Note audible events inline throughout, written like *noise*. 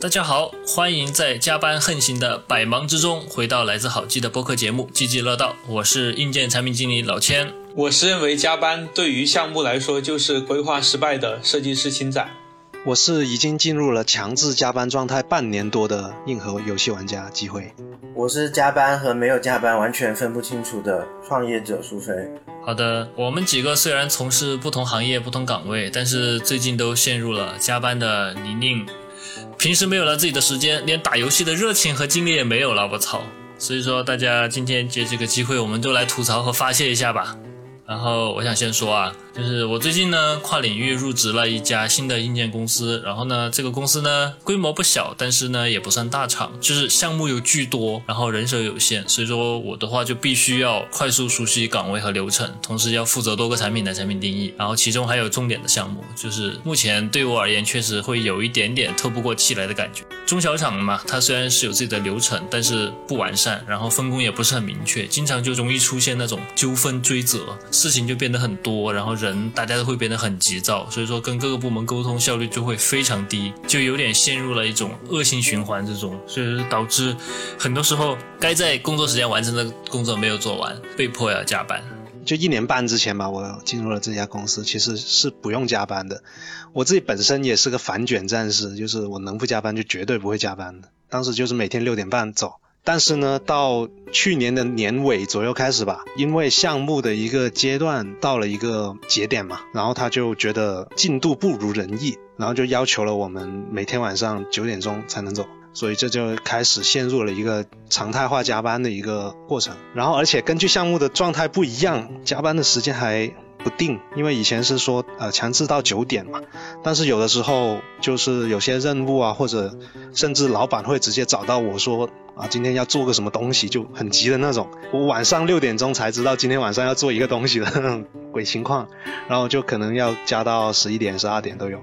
大家好，欢迎在加班横行的百忙之中回到来自好记的播客节目《积极乐道》，我是硬件产品经理老千。我是认为加班对于项目来说就是规划失败的设计师青仔。我是已经进入了强制加班状态半年多的硬核游戏玩家机会。我是加班和没有加班完全分不清楚的创业者苏菲。好的，我们几个虽然从事不同行业、不同岗位，但是最近都陷入了加班的泥泞。平时没有了自己的时间，连打游戏的热情和精力也没有了，我操！所以说，大家今天借这个机会，我们都来吐槽和发泄一下吧。然后我想先说啊，就是我最近呢跨领域入职了一家新的硬件公司，然后呢这个公司呢规模不小，但是呢也不算大厂，就是项目有巨多，然后人手有限，所以说我的话就必须要快速熟悉岗位和流程，同时要负责多个产品的产品定义，然后其中还有重点的项目，就是目前对我而言确实会有一点点透不过气来的感觉。中小厂嘛，它虽然是有自己的流程，但是不完善，然后分工也不是很明确，经常就容易出现那种纠纷追责。事情就变得很多，然后人大家都会变得很急躁，所以说跟各个部门沟通效率就会非常低，就有点陷入了一种恶性循环这种，所以导致很多时候该在工作时间完成的工作没有做完，被迫要加班。就一年半之前吧，我进入了这家公司，其实是不用加班的。我自己本身也是个反卷战士，就是我能不加班就绝对不会加班的。当时就是每天六点半走。但是呢，到去年的年尾左右开始吧，因为项目的一个阶段到了一个节点嘛，然后他就觉得进度不如人意，然后就要求了我们每天晚上九点钟才能走，所以这就开始陷入了一个常态化加班的一个过程。然后而且根据项目的状态不一样，加班的时间还。不定，因为以前是说呃强制到九点嘛，但是有的时候就是有些任务啊，或者甚至老板会直接找到我说啊今天要做个什么东西就很急的那种，我晚上六点钟才知道今天晚上要做一个东西的那 *laughs* 种鬼情况，然后就可能要加到十一点十二点都有。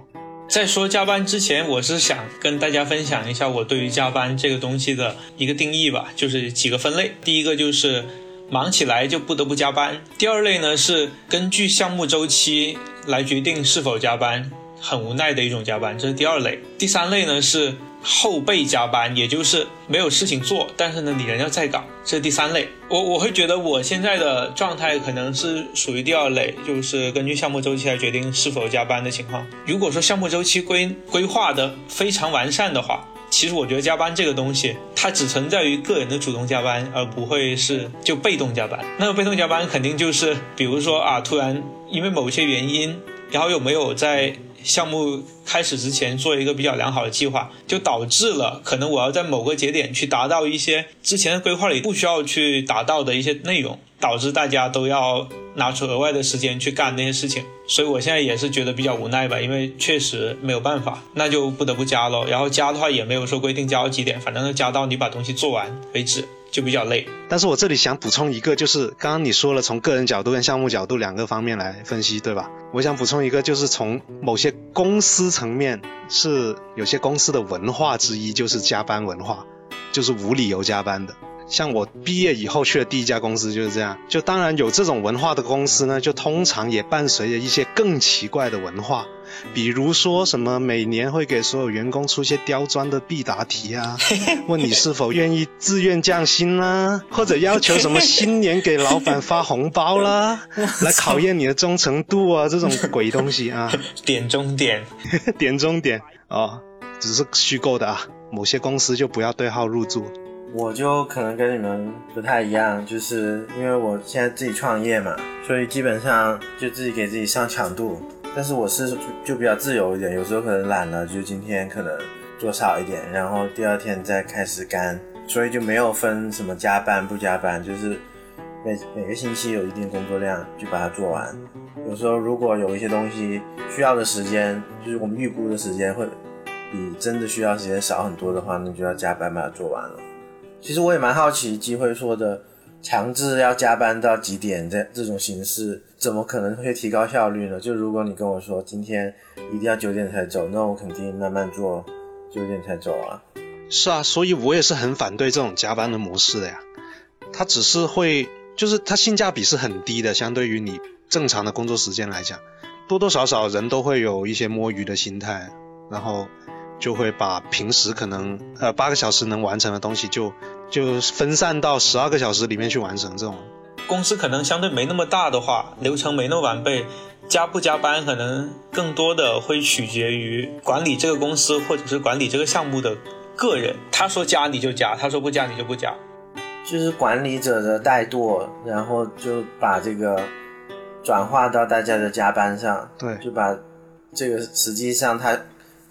在说加班之前，我是想跟大家分享一下我对于加班这个东西的一个定义吧，就是几个分类，第一个就是。忙起来就不得不加班。第二类呢是根据项目周期来决定是否加班，很无奈的一种加班，这是第二类。第三类呢是后备加班，也就是没有事情做，但是呢你人要在岗，这是第三类。我我会觉得我现在的状态可能是属于第二类，就是根据项目周期来决定是否加班的情况。如果说项目周期规规划的非常完善的话。其实我觉得加班这个东西，它只存在于个人的主动加班，而不会是就被动加班。那么被动加班肯定就是，比如说啊，突然因为某些原因，然后又没有在项目开始之前做一个比较良好的计划，就导致了可能我要在某个节点去达到一些之前的规划里不需要去达到的一些内容。导致大家都要拿出额外的时间去干那些事情，所以我现在也是觉得比较无奈吧，因为确实没有办法，那就不得不加喽。然后加的话也没有说规定加到几点，反正加到你把东西做完为止，就比较累。但是我这里想补充一个，就是刚刚你说了从个人角度跟项目角度两个方面来分析，对吧？我想补充一个，就是从某些公司层面，是有些公司的文化之一，就是加班文化，就是无理由加班的。像我毕业以后去的第一家公司就是这样，就当然有这种文化的公司呢，就通常也伴随着一些更奇怪的文化，比如说什么每年会给所有员工出些刁钻的必答题啊，*laughs* 问你是否愿意自愿降薪啦，或者要求什么新年给老板发红包啦，*laughs* 来考验你的忠诚度啊，这种鬼东西啊，*laughs* 点中点，点中点。啊，只是虚构的啊，某些公司就不要对号入座。我就可能跟你们不太一样，就是因为我现在自己创业嘛，所以基本上就自己给自己上强度。但是我是就比较自由一点，有时候可能懒了，就今天可能做少一点，然后第二天再开始干，所以就没有分什么加班不加班，就是每每个星期有一定工作量就把它做完。有时候如果有一些东西需要的时间，就是我们预估的时间会比真的需要时间少很多的话，那就要加班把它做完了。其实我也蛮好奇，机会说的强制要加班到几点这这种形式，怎么可能会提高效率呢？就如果你跟我说今天一定要九点才走，那我肯定慢慢做，九点才走啊。是啊，所以我也是很反对这种加班的模式的呀。它只是会，就是它性价比是很低的，相对于你正常的工作时间来讲，多多少少人都会有一些摸鱼的心态，然后。就会把平时可能呃八个小时能完成的东西就就分散到十二个小时里面去完成。这种公司可能相对没那么大的话，流程没那么完备，加不加班可能更多的会取决于管理这个公司或者是管理这个项目的个人。他说加你就加，他说不加你就不加。就是管理者的怠惰，然后就把这个转化到大家的加班上，对，就把这个实际上他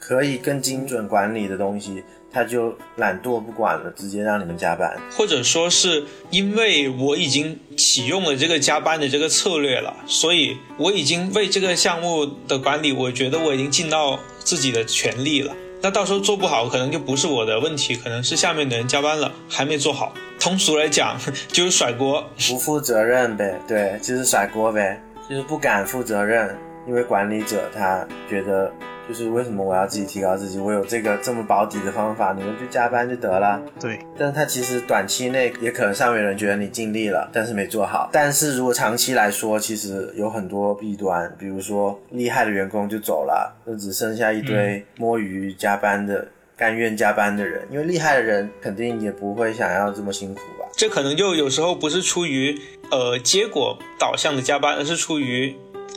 可以更精准管理的东西，他就懒惰不管了，直接让你们加班。或者说是因为我已经启用了这个加班的这个策略了，所以我已经为这个项目的管理，我觉得我已经尽到自己的全力了。那到时候做不好，可能就不是我的问题，可能是下面的人加班了还没做好。通俗来讲，就是甩锅，不负责任呗，对，就是甩锅呗，就是不敢负责任，因为管理者他觉得。就是为什么我要自己提高自己？我有这个这么保底的方法，你们就加班就得了。对，但是他其实短期内也可能上面人觉得你尽力了，但是没做好。但是如果长期来说，其实有很多弊端，比如说厉害的员工就走了，就只剩下一堆摸鱼加班的、甘愿加班的人。因为厉害的人肯定也不会想要这么辛苦吧？这可能就有时候不是出于呃结果导向的加班，而是出于。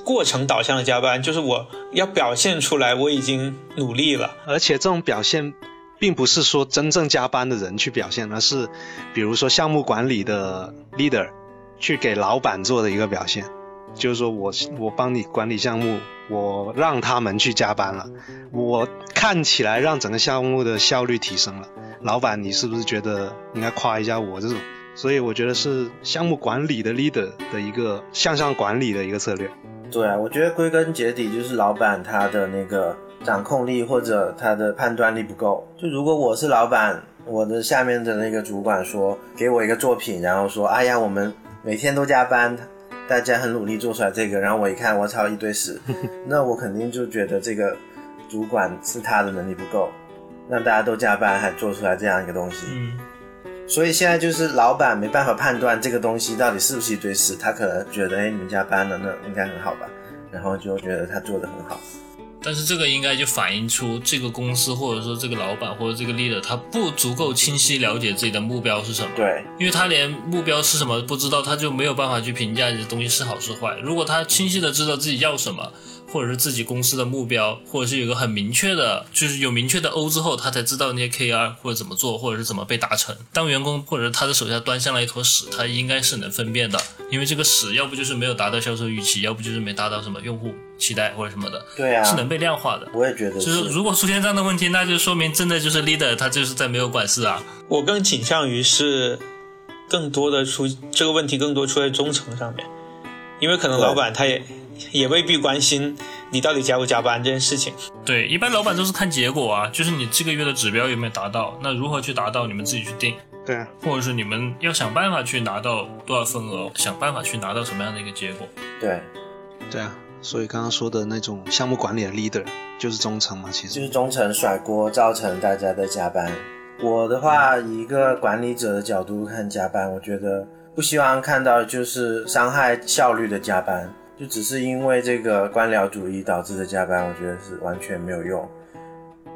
过程导向的加班，就是我要表现出来我已经努力了，而且这种表现，并不是说真正加班的人去表现，而是比如说项目管理的 leader 去给老板做的一个表现，就是说我我帮你管理项目，我让他们去加班了，我看起来让整个项目的效率提升了，老板你是不是觉得应该夸一下我这种？所以我觉得是项目管理的 leader 的一个向上管理的一个策略。对啊，我觉得归根结底就是老板他的那个掌控力或者他的判断力不够。就如果我是老板，我的下面的那个主管说给我一个作品，然后说哎呀我们每天都加班，大家很努力做出来这个，然后我一看我操一堆屎，*laughs* 那我肯定就觉得这个主管是他的能力不够，让大家都加班还做出来这样一个东西。所以现在就是老板没办法判断这个东西到底是不是一堆屎，他可能觉得，哎，你们家搬了，那应该很好吧，然后就觉得他做的很好。但是这个应该就反映出这个公司或者说这个老板或者这个 leader 他不足够清晰了解自己的目标是什么。对，因为他连目标是什么不知道，他就没有办法去评价这东西是好是坏。如果他清晰的知道自己要什么。或者是自己公司的目标，或者是有个很明确的，就是有明确的 O 之后，他才知道那些 KR 或者怎么做，或者是怎么被达成。当员工或者是他的手下端上来一坨屎，他应该是能分辨的，因为这个屎要不就是没有达到销售预期，要不就是没达到什么用户期待或者什么的。对啊，是能被量化的。我也觉得，就是如果出现这样的问题，那就说明真的就是 leader 他就是在没有管事啊。我更倾向于是更多的出这个问题更多出在中层上面，因为可能老板他也。也未必关心你到底加不加班这件事情。对，一般老板都是看结果啊，就是你这个月的指标有没有达到，那如何去达到，你们自己去定。对啊，或者是你们要想办法去拿到多少份额，想办法去拿到什么样的一个结果。对，对啊，所以刚刚说的那种项目管理的 leader 就是中层嘛，其实就是中层甩锅造成大家在加班。我的话，以一个管理者的角度看加班，我觉得不希望看到就是伤害效率的加班。就只是因为这个官僚主义导致的加班，我觉得是完全没有用，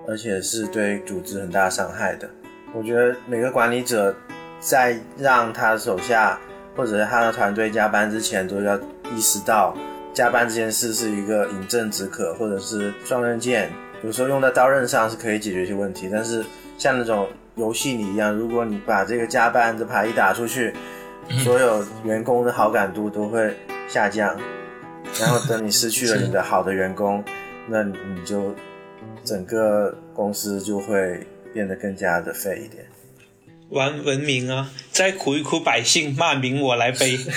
而且是对组织很大伤害的。我觉得每个管理者在让他手下或者是他的团队加班之前，都要意识到加班这件事是一个饮鸩止渴或者是双刃剑，有时候用在刀刃上是可以解决一些问题，但是像那种游戏里一样，如果你把这个加班这牌一打出去，所有员工的好感度都会下降。然后等你失去了你的好的员工，那你就整个公司就会变得更加的废一点。玩文明啊，再苦一苦百姓，骂名我来背。*laughs*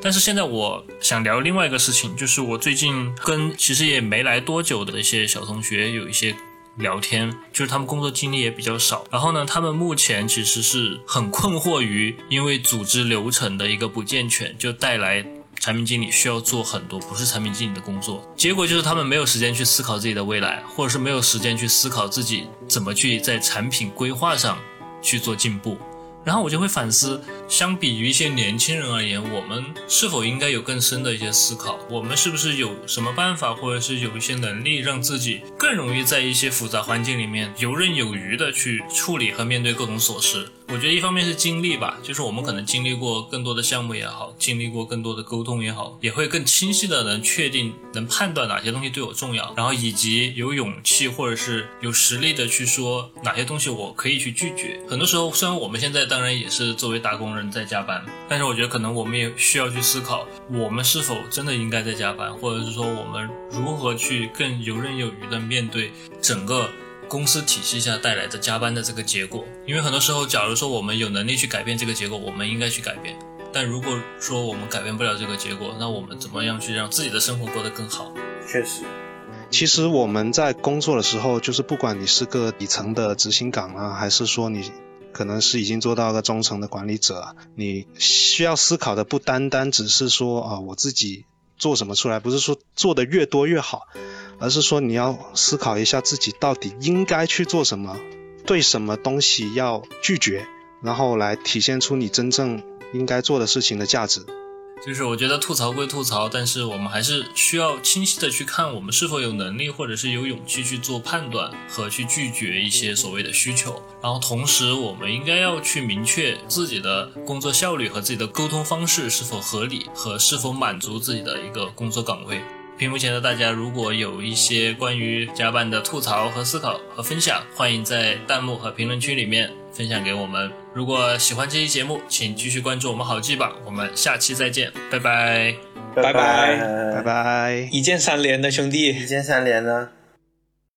但是现在我想聊另外一个事情，就是我最近跟其实也没来多久的一些小同学有一些。聊天就是他们工作经历也比较少，然后呢，他们目前其实是很困惑于因为组织流程的一个不健全，就带来产品经理需要做很多不是产品经理的工作，结果就是他们没有时间去思考自己的未来，或者是没有时间去思考自己怎么去在产品规划上去做进步，然后我就会反思，相比于一些年轻人而言，我们是否应该有更深的一些思考？我们是不是有什么办法，或者是有一些能力，让自己更容易在一些复杂环境里面游刃有余的去处理和面对各种琐事？我觉得一方面是经历吧，就是我们可能经历过更多的项目也好，经历过更多的沟通也好，也会更清晰的能确定、能判断哪些东西对我重要，然后以及有勇气或者是有实力的去说哪些东西我可以去拒绝。很多时候，虽然我们现在当然也是作为打工人在加班，但是我觉得可能我们也需要去思考，我们是否真的应该在加班，或者是说我们如何去更游刃有余的面对整个。公司体系下带来的加班的这个结果，因为很多时候，假如说我们有能力去改变这个结果，我们应该去改变。但如果说我们改变不了这个结果，那我们怎么样去让自己的生活过得更好？确实，其实我们在工作的时候，就是不管你是个底层的执行岗啊，还是说你可能是已经做到个中层的管理者，你需要思考的不单单只是说啊，我自己做什么出来，不是说做的越多越好。而是说你要思考一下自己到底应该去做什么，对什么东西要拒绝，然后来体现出你真正应该做的事情的价值。就是我觉得吐槽归吐槽，但是我们还是需要清晰的去看我们是否有能力或者是有勇气去做判断和去拒绝一些所谓的需求。然后同时我们应该要去明确自己的工作效率和自己的沟通方式是否合理和是否满足自己的一个工作岗位。屏幕前的大家，如果有一些关于加班的吐槽和思考和分享，欢迎在弹幕和评论区里面分享给我们。如果喜欢这期节目，请继续关注我们好记吧。我们下期再见，拜拜，拜拜，拜拜，一键三连的兄弟，一键三连呢。